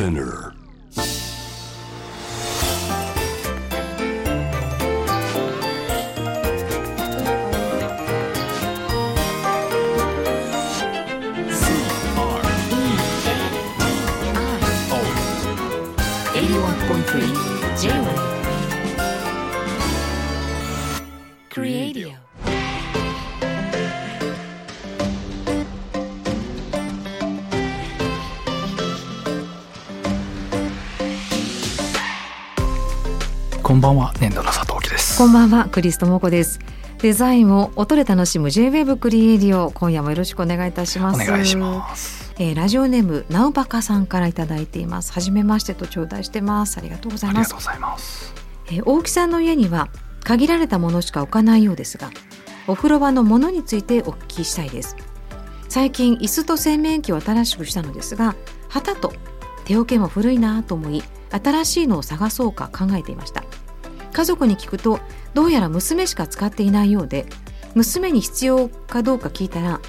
Spinner. こんばんは年度の佐藤貴です。こんばんはクリストモコです。デザインを音で楽しむ J-Wave クリエイディオ今夜もよろしくお願いいたしおます。願いします。えーラジオネームなうばかさんからいただいています。はじめましてと頂戴してます。ありがとうございます。ありがとうございます。えー大木さんの家には限られたものしか置かないようですがお風呂場のものについてお聞きしたいです。最近椅子と洗面器を新しくしたのですが旗と手桶も古いなと思い新しいのを探そうか考えていました家族に聞くとどうやら娘しか使っていないようで娘に必要かどうか聞いたら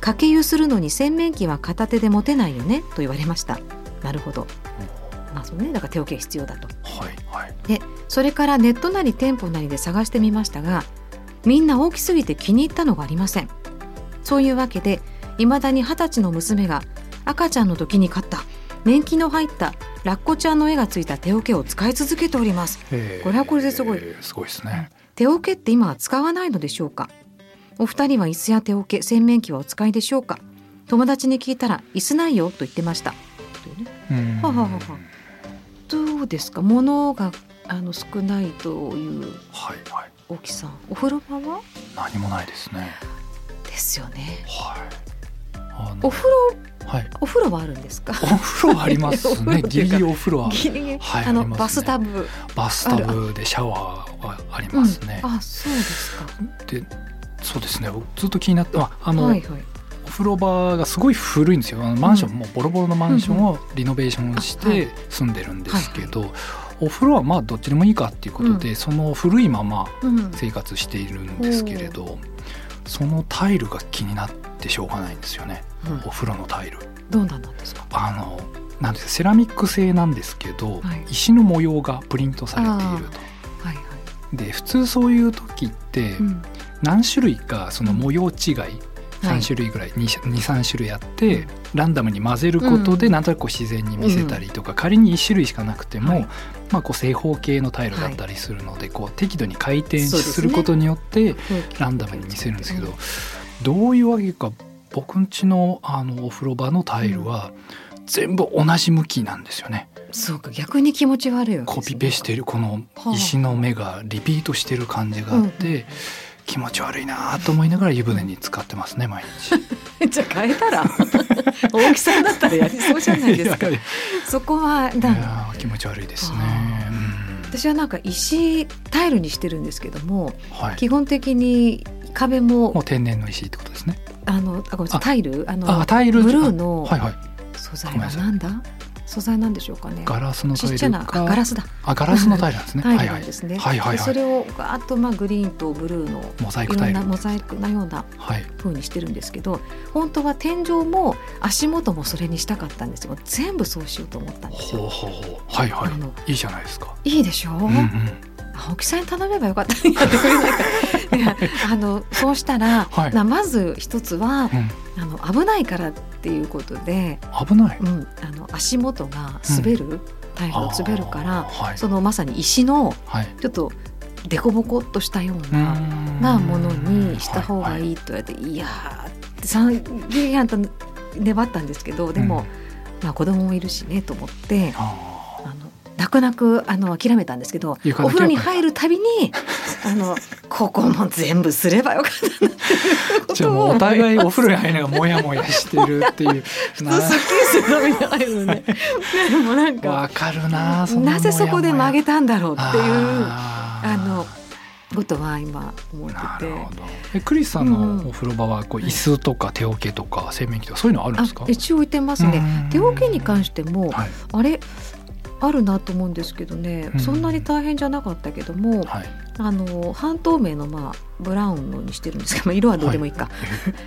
かけ湯するのに洗面器は片手で持てないよねと言われました。なるほど。まあそうね。だから手桶必要だと。はいはい。でそれからネットなり店舗なりで探してみましたがみんな大きすぎて気に入ったのがありません。そういうわけでいまだに二十歳の娘が赤ちゃんの時に買った年季の入ったラッコちゃんの絵がついた手桶を使い続けております。え。ーこれはこれですごい。えーすごいですね。手桶って今は使わないのでしょうか？お二人は椅子や手桶洗面器はお使いでしょうか？友達に聞いたら椅子ないよと言ってました。はははは。どうですか？物があの少ないというはいはい。大木さん。お風呂場は？何もないですね。ですよね。はい。お風呂はい。お風呂はあるんですか？お風呂ありますね。ギリギリお風呂はギリギリ、はいあのね。バスタブ。バスタブでシャワーはありますね、うん。あそうですか。でそうですね。僕ずっと気になってああの、はいはい。お風呂場がすごい古いんですよ。あのマンション、うんもうボロボロのマンションをリノベーションして住んでるんですけど、お風呂はまあどっちでもいいかっていうことで、うその古いままうん。生活しているんですけれど、そのタイルが気になってしょうがないんですよね。うんお風呂のタイル。どうなんですか？あのなんですかセラミック製なんですけど、はい。石の模様がプリントされていると。はいはい、で普通そういう時ってうん。何種類かその模様違い3種類ぐらい23種類あって、ランダムに混ぜることでうん。なんとなく自然に見せたりとか、仮に1種類しかなくても、はい。まあ、こう正方形のタイルだったりするので、こう適度に回転することによってランダムに見せるんですけど、うんどういうわけか僕んちのあのお風呂場のタイルは全部同じ向きなんですよね。そうか逆に気持ち悪いわけコピペしてるこの石の目がリピートしてる感じがあって、気持ち悪いなと思いながら湯船に使ってますね毎日。じゃあ変えたら？大きさんだったらやりそうじゃないですか そこはだや気持ち悪いですね。うん私はなんか石タイルにしてるんですけどもはい。基本的に壁ももう天然の石ってことですね。あのあごめんタイル？あのあタイル？ブルーのはいはい。素材ごめんなさいはなんだ？素材なんでしょうかねガラスのタイちっちゃなあルか。ガラスだあガラスのタイルなんですね。タイはいはいルですね、はいはいはい。でそれをガーッとまあグリーンとブルーのモザイクタイル。なモザイクなようなはい。風にしてるんですけど本当は天井も足元もそれにしたかったんですよ全部そうしようと思ったんですよほうほうほう。はいはあのい。いいじゃないですか。いいでしょ？う、うんうん。青木さんに頼めばよかった。あのそうしたら、はい。なまず一つはうん。あの危ないからっていうことで、危ない。うん、あの足元が滑る、タイルが滑るからはい。そのまさに石のはい。ちょっと凸凹っとしたよううな、ん。なものにした方がい。いいと言われて、いやー三ゲやんと粘ったんですけどでも、まあ、子供もいるしねと思ってあ泣く泣くあの諦めたんですけどお風呂に入るたびに あのここも全部すればよかったなって じゃあもうお互いお風呂に入りながらモヤモヤしてるっていう。普通すっきりするために入るのねでもなんかわかるな。なぜそこで曲げてたんだろうっていうあのことは今思っててなるほど。えクリスさんのお風呂場はこう椅子とか手桶とか洗面器とかそういうのあるんあですか？一応置いてますね手桶に関してもはいあれあるなと思うんですけどね、うん。そんなに大変じゃなかったけども、はい。あの半透明のまあブラウンのにしてるんですけど、まあ、色はどうでもいいか、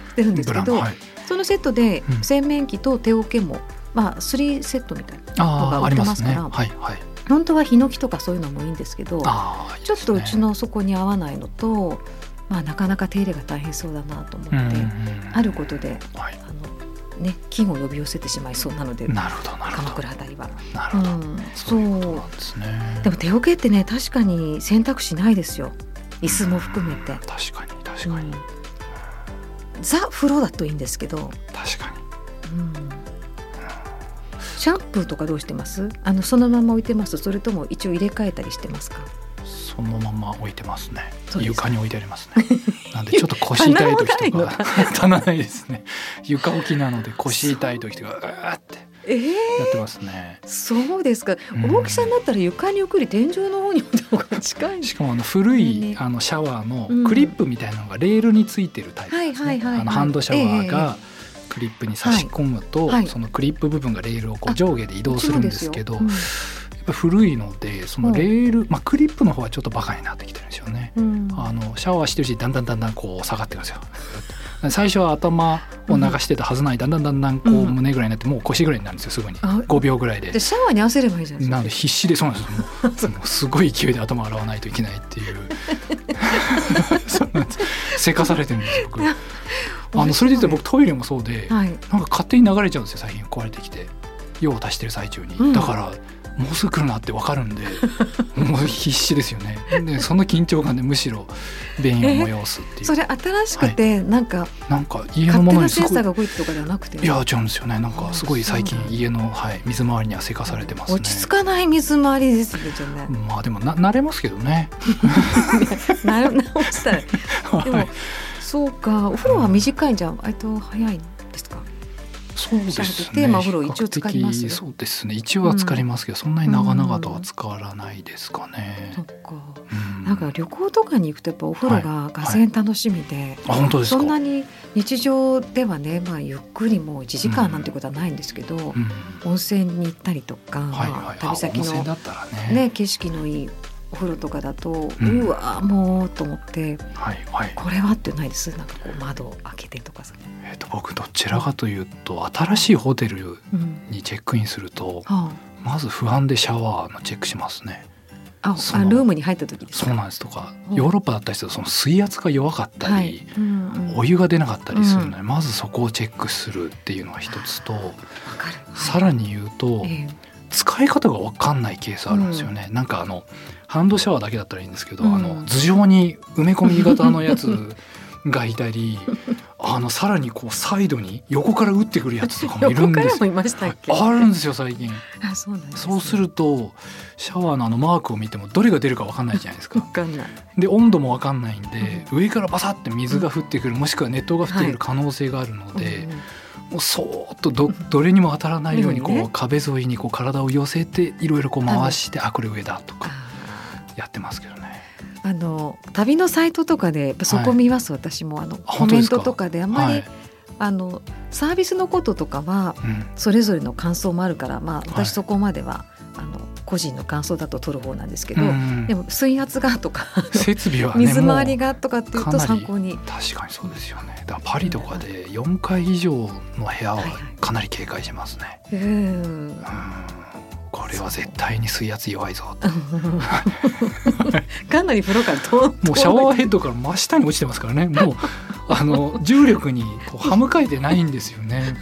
してるんですけど、はい。そのセットでうん。洗面器と手桶もまあ3セットみたいなのが売ってりますからはいはい。本当はヒノキとかそういうのもいいんですけどああ、いいちょっとうちのそこに合わないのと、まあ、なかなか手入れが大変そうだなと思って、うんうんうん。あることでね、菌を呼び寄せてしまいそうなのでなるほどなる鎌ほど。倉あたりは。なるほど。うん、そそうね。でも手桶ってね確かに選択肢ないですよ椅子も含めて。確かに確かに、うんザ風呂だといいんですけど、確かに。うんシャンプーとかどうしてます？あのそのまま置いてます？それとも一応入れ替えたりしてますか？そのまま置いてますね。床に置いてありますね。なんでちょっと腰痛い時とか。棚ないですね。床置きなので腰痛い時とか うーってえー、やってますね。そうですか、うん。大きさになったら床に送り天井の方に置いた方が近いしかもあの古い、ねあのシャワーのうん。クリップみたいなのがレールについてるタイプですね、あのハンドシャワーえがクリップに差し込むと、そのクリップ部分がレールをこう上下で移動するんですけど古いのでそのレール、まあ、クリップの方はちょっとバカになってきてるんですよね。うん。あのシャワーしてるしだんだんだんだんこう下がってくるんですよ。最初は頭を流してたはずないだんだんだんだんこううん。胸ぐらいになってもう腰ぐらいになるんですよすぐに。あ5秒ぐらいで。で。シャワーに合わせればいいじゃないですか。なので必死でそうなんですよすごい勢いで頭洗わないといけないっていう。そうなんです。せかされてるんですよ僕。あのそれで言ったら僕トイレもそうではい。なんか勝手に流れちゃうんですよ最近壊れてきて。用を足してる最中に、うん。だからもうすぐ来るなって分かるんでもう必死ですよね。でその緊張感でむしろ便意を催すっていう。それ新しくて、なんかなんか家のものにすごいセンサーが動いてとかではなくて。いや違うんですよね。なんかすごい最近家の、はい、水回りにはせかされてますね。落ち着かない水回りですねじゃあね。まあでもな慣れますけどね。な直したら。でも、はいそうかお風呂は短いんじゃん。割と早いそうですね。とテーマお風呂一応浸かりますそうですね。一応は浸かりますけど、そんなに長々とは浸からないですかねそ。っかうんなんか旅行とかに行くとやっぱお風呂ががぜん楽しみで、あ本当ですか？そんなに日常ではね、まあ、ゆっくりもう1時間なんてことはないんですけど、うん温泉に行ったりとか、はいまあはい。旅先の、あ温泉だったらね。ね、景色のいいお風呂とかだと、ううんわもうと思ってはいはい。これはってないです。なんかこう窓を開けてとかさ、えっ、と僕どちらかというと新しいホテルうんにチェックインするとはまず不安でシャワーのチェックしますね。あ、あルームに入った時そうなんですとかうん。ヨーロッパだったりするとその水圧が弱かったり、はい。うんうん、お湯が出なかったりするので、まずそこをチェックするっていうのが一つと、さらに言うと、え使い方が分かんないケースあるんですよね、なんかあのハンドシャワーだけだったらいいんですけど、うん。あの頭上に埋め込み型のやつがいたり あのさらにこうサイドに横から打ってくるやつとかもいる横んですよ。あるんですよ最近。あそうなんです、そうするとシャワーのあのマークを見てもどれが出るか分かんないじゃないですわかかんない。で温度も分かんないんで、上からバサッて水が降ってくるもしくは熱湯が降ってくる可能性があるので、うん。もうそーっとどどれにも当たらないようにこう、うん。ね。壁沿いにこう体を寄せていろいろこう回してあこれ上だとか。あやってますけどね。ーあの旅のサイトとかでそこ見ます、私も。あのコメントとかで。あんまり、はい。あのサービスのこととかはうん。それぞれの感想もあるからまあはい。私そこまでは、あの個人の感想だと取る方なんですけど、うんでも水圧がとか設備はね水回りもがとかっていうと参考に。う確かにそうですよね。だパリとかで4階以上の部屋ははいはい。かなり警戒しますね。うん。うん。これは絶対に水圧弱いぞ。と かなり風呂から遠もうシャワーヘッドから真下に落ちてますからね。もうあの重力にこう歯向かえてないんですよね。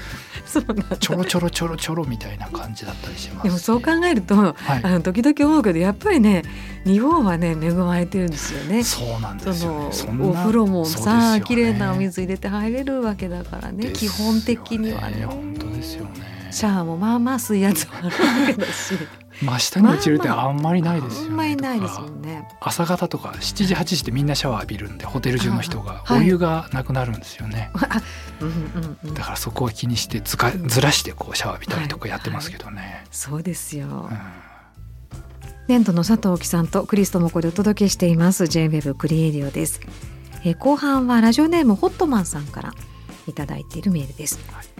ちょろちょろちょろちょろみたいな感じだったりします。でもそう考えると、はい。あの時々思うけどやっぱりね日本はね恵まれてるんですよね。そうなんそですよね。お風呂もさね。綺麗なお水入れて入れるわけだからね。基本的にはね。本当ですよねシャワーもまあまあ水圧はあるわけだし。真下に落ちるってあんまりないですよね、あんまりないですとかもんね。朝方とか7時8時ってみんなシャワー浴びるんでホテル中の人が。はい。お湯がなくなるんですよね、あ うんうんうん。だからそこは気にしてずかずらしてこうシャワー浴びたりとかやってますけどね、そうですよ。うん。年度の佐藤貴さんとクリストモコでお届けしています。J-WEB クリエイディオです、えー後半はラジオネームホットマンさんからいただいているメールです、はい。えー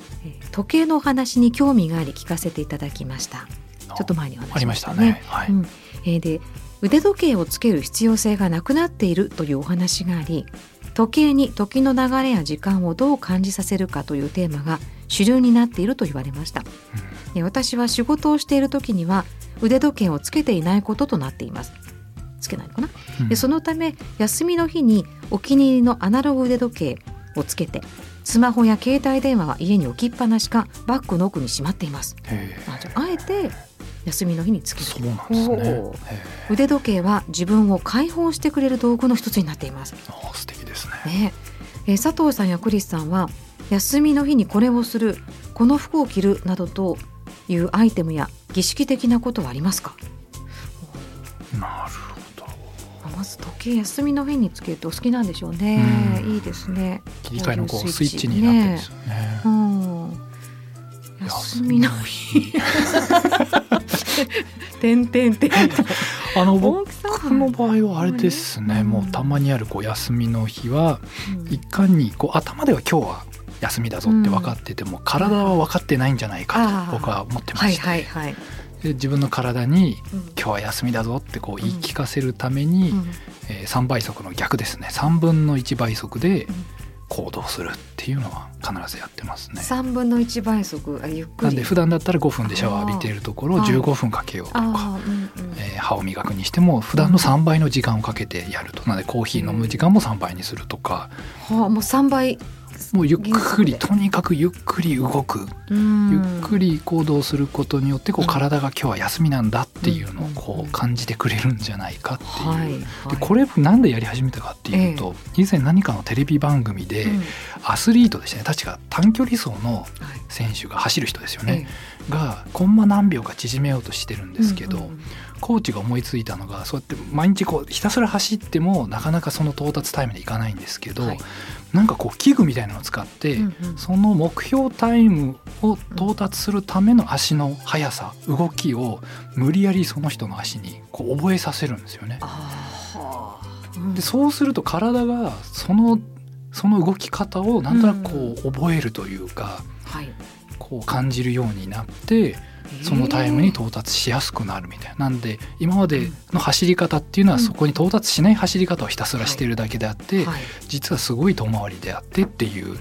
時計のお話に興味があり聞かせていただきました。ちょっと前にお話しましたたね。ねはい、うん。えーで腕時計をつける必要性がなくなっているというお話があり時計に時の流れや時間をどう感じさせるかというテーマが主流になっていると言われました。で私は仕事をしている時には腕時計をつけていないこととなっています。つけないのかな、うん。でそのため休みの日にお気に入りのアナログ腕時計をつけてスマホや携帯電話は家に置きっぱなしかバッグの奥にしまっています。へあじゃああえて休みの日につけて。ね。腕時計は自分を解放してくれる道具の一つになっています。あー素敵ですね。ね。えー佐藤さんやクリスさんは休みの日にこれをするこの服を着るなどというアイテムや儀式的なことはありますか？まず時計休みの日につけるとお好きなんでしょうね。うん。いいですね。切り替えのここうスイッチになってるんですよね。うん。休みの日。てんてんてんあの大僕の場合はあれですね、うん。もうたまにあるこう休みの日はうん。いかにこう頭では今日は休みだぞって分かってても、体は分かってないんじゃないかと僕は思ってまはいして、はいはい、で自分の体にうん。今日は休みだぞってこう言い聞かせるために、うん。えー3倍速の逆ですね。3分の1倍速でうん。行動するっていうのは必ずやってますね。三分の一倍速あゆっくり。なんで普段だったら5分でシャワー浴びているところをあー15分かけようとか、えー歯を磨くにしても普段の3倍の時間をかけてやると。なのでコーヒー飲む時間も3倍にするとか。はあもう三倍もうゆっくりとにかくゆっくり動く。ゆっくり行動することによってこううん。体が今日は休みなんだっていうのをうん。こう感じてくれるんじゃないかっていう。でこれなんでやり始めたかっていうと、以前何かのテレビ番組でうん。アスリートでしたね。確か短距離走のはい。選手が走る人ですよえね、がコンマ何秒か縮めようとしてるんえですけど、コーチが思いついたのがそうやって毎日こうひたすら走ってもなかなかその到達タイムでいかないんですけど、はい。なんかこう器具みたいなのを使って、うんうん。その目標タイムを到達するための足の速さ動きを無理やりその人の足にこう覚えさせるんですよね。でそうすると体がそのその動き方をなんとなくこう覚えるというか、はいこう感じるようになってそのタイムに到達しやすくなるみたいな。なんで今までの走り方っていうのはうん。そこに到達しない走り方をひたすらしてるだけであって、はい。実はすごい遠回りであってっていう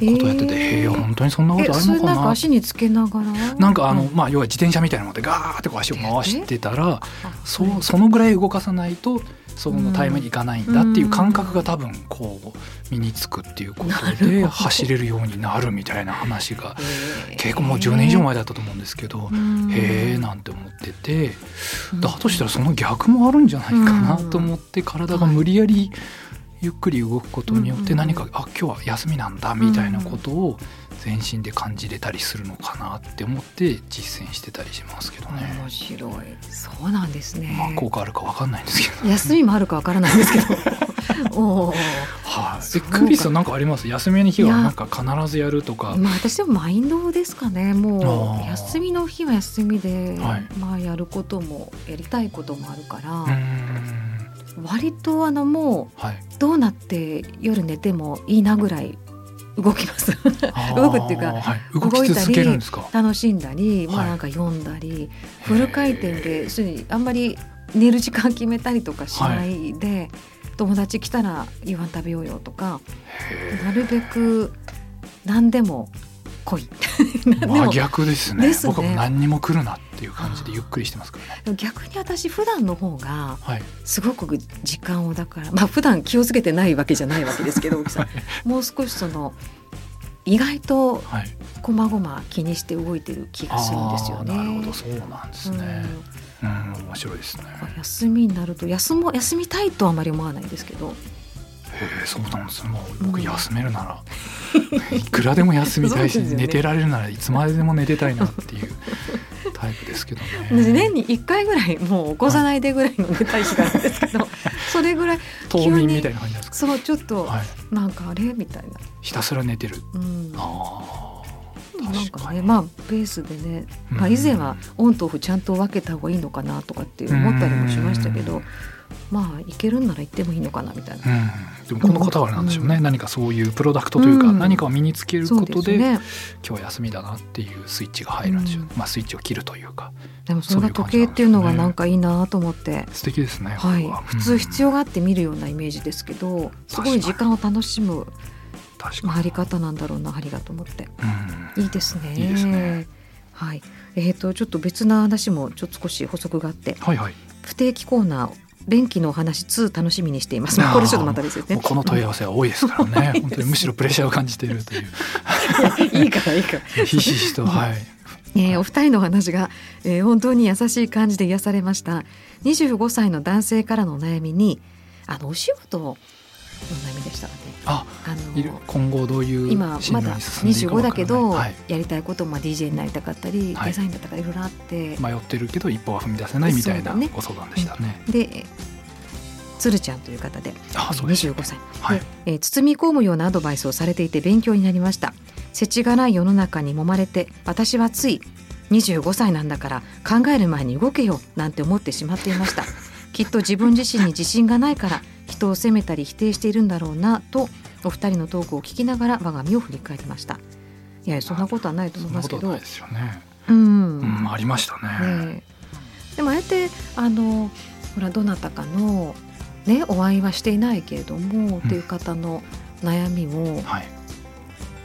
えことをやってて、へえ本当にそんなことあるのかな？足につけながら？なんかあの、うん。まあ要は自転車みたいなのでガーってこう足を回してたらあそうそのぐらい動かさないとそのタイムにいかないんだっていう感覚が多分こう身につくっていうことでど。走れるようになるみたいな話が結構もう10年以上前だったと思うんですけど、うん。へえなんて思っててうん。だとしたらその逆もあるんじゃないかなと思って体が無理やりゆっくり動くことによってうん。何かあ今日は休みなんだみたいなことを全身で感じれたりするのかなって思って実践してたりしますけどね。面白いそうなんですね、まあ効果あるかわかんないんですけど。休みもあるかわからないんですけど おーはい。そうかえクリスさんなんかあります？休みの日はなんか必ずやるとか。まあ私でもマインドですかねもう休みの日は休みで、はいまあやることもやりたいこともあるから。割とあのもはい。うどうなって夜寝てもいいなぐらい動きます。動くっていうかはい、動き続けるんですか？楽しんだり、まあはいなんか読んだり、フル回転であんまり寝る時間決めたりとかしないで、友達来たら夕飯食べようよとかへなるべく何でも来い。真も逆ですねですね僕はもう何にも来るなっていう感じでゆっくりしてますからね。逆に私普段の方がはい。すごく時間をだからまあ普段気をつけてないわけじゃないわけですけど 大木さんもう少しその意外とはい。こまごま気にして動いてる気がするんですよね。なるほどそうなんですね。うんうん、面白いですね。休みになると休も休みたいとはあまり思わないんですけどへえ、そうなんですね。もう僕うん休めるなら、いくらでも休みたいし、ね寝てられるならいつまででも寝てたいなっていうタイプですけどね。年に1回ぐらいもう起こさないでぐらいの寝たい日があるんですけどそれぐらい 冬眠みたいな感じなんですか？そうちょっとはい。なんかあれ？みたいな、ひたすら寝てる。うん、ああ。なん確かねまあベースでね、まあ、うん以前はオンとオフちゃんと分けた方がいいのかなとかって思ったりもしましたけどうん。まあいけるんなら行ってもいいのかなみたいな。うん、でもこの方はなんでしょうね、う何かそういうプロダクトというか、うん。何かを身につけることでですね。今日休みだなっていうスイッチが入るんですよ、うん。まあスイッチを切るというかでもそれが時計っていうのがなんかいいなと思って。素敵ですね、はい。普通必要、要があって見るようなイメージですけどすごい時間を楽しむ回り方なんだろうな針がと思って。うん。いいですね。いいですね。はい。えー、とちょっと別な話もちょっと少し補足があって。はいはい。不定期コーナー便器のお話2楽しみにしています。これちょっとまたですよね。この問い合わせは多いですからね。本当にむしろプレッシャーを感じているという。いいからいいから。ひしひしとはい。えーお二人のお話が、えー本当に優しい感じで癒されました。25歳の男性からのお悩みにあのお仕事のお悩みでしたかねああの今後どういう今まだ進路に進んでいくか。25わからないだけど、はい。やりたいこともまあ DJ になりたかったり、はい。デザインだったかいろいろあって、迷ってるけど一歩は踏み出せないみたいなご相談でしたね。でえー鶴ちゃんという方であそうですよ25歳、はい。でえー包み込むようなアドバイスをされていて勉強になりました。世知辛い世の中に揉まれて私はつい25歳なんだから考える前に動けよなんて思ってしまっていました。きっと自分自身に自信がないから人を責めたり否定しているんだろうなとお二人のトークを聞きながら我が身を振り返りましたいやそんなことはないとそ思いますけどね。うんうん、ありましたね。ねえでもああやってあのほらどなたかのねお会いはしていないけれども、っていう方の悩みをはい。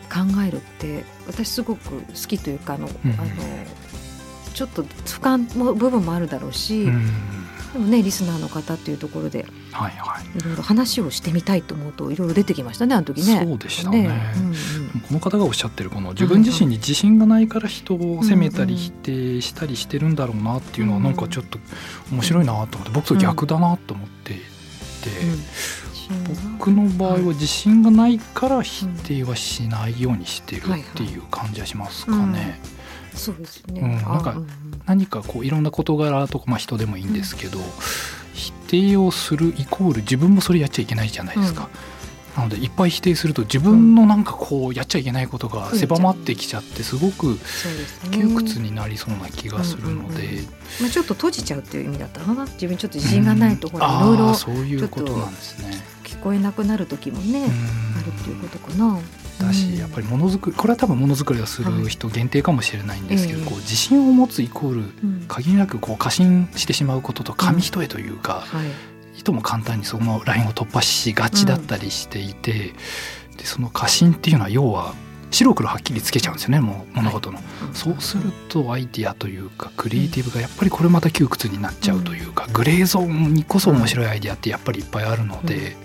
考えるって私すごく好きというかあの、うんあのちょっと俯瞰も部分もあるだろうし、うん。でもねリスナーの方っていうところではいはい。いろいろ話をしてみたいと思うといろいろ出てきましたねあの時ね。そうでしたね。うんうん。この方がおっしゃってるこの自分自身に自信がないから人を責めたり否定したりしてるんだろうなっていうのはなんかちょっと面白いなと思って僕と逆だなと思っていて、うん。僕の場合は自信がないから否定はしないようにしてるっていう感じはしますかね。そうですね。うんなんか何かこういろんな事柄とか、まあ、人でもいいんですけど、否定をするイコール自分もそれやっちゃいけないじゃないですか。なのでいっぱい否定すると自分のなんかこうやっちゃいけないことが狭まってきちゃってすごく。窮屈になりそうな気がするので、うんうんまあちょっと閉じちゃうっていう意味だったのかな。自分ちょっと自信がないとほらいろいろそういうことなんですね。聞こえなくなる時もね、うんあるっていうことかな。だしやっぱりものづくりこれは多分ものづくりをする人限定かもしれないんですけど、はいこう自信を持つイコールり、うん。限りなくこう過信してしまうことと紙一重というか、はい。いとも簡単にそのラインを突破しがちだったりしていて、でその過信っていうのは要は白黒はっきりつけちゃうんですよねもう物事の。そうするとアイディアというかクリエイティブがやっぱりこれまた窮屈になっちゃうというか、グレーゾーンにこそ面白いアイディアってやっぱりいっぱいあるので、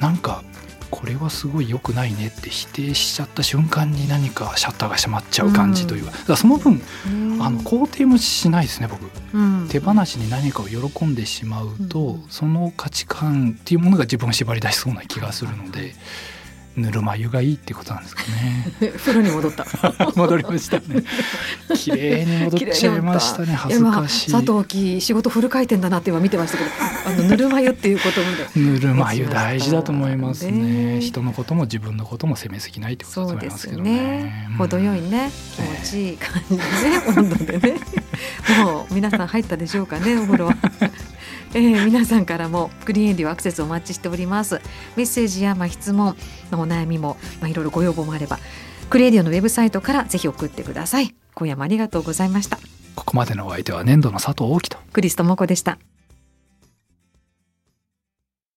なんかこれはすごい良くないねって否定しちゃった瞬間に何かシャッターが閉まっちゃう感じという。か,、だその分うん。あの肯定もしないですね僕。うん。手放しに何かを喜んでしまうと、うん。その価値観っていうものが自分を縛り出しそうな気がするのでぬるま湯がいいってことなんですかね。風呂に戻った。戻りましたね。綺麗に戻っちゃいましたね。恥ずかしい。今佐藤貴仕事フル回転だなって今見てましたけど、あの ぬるま湯っていうことで。ぬるま湯大事だと思いますね。ね。人のことも自分のことも責めすぎないってことだと思いますけどそうですねね。うん。程よいね気持ちいい感じでね、温度でね。もう皆さん入ったでしょうかねお風呂は。えー皆さんからもクリエンディオアクセスお待ちしております。メッセージやまあ質問のお悩みもまあいろいろご要望もあればクリエンディオのウェブサイトからぜひ送ってください。今夜もありがとうございました。ここまでのお相手は粘土の佐藤大樹とクリストモコでした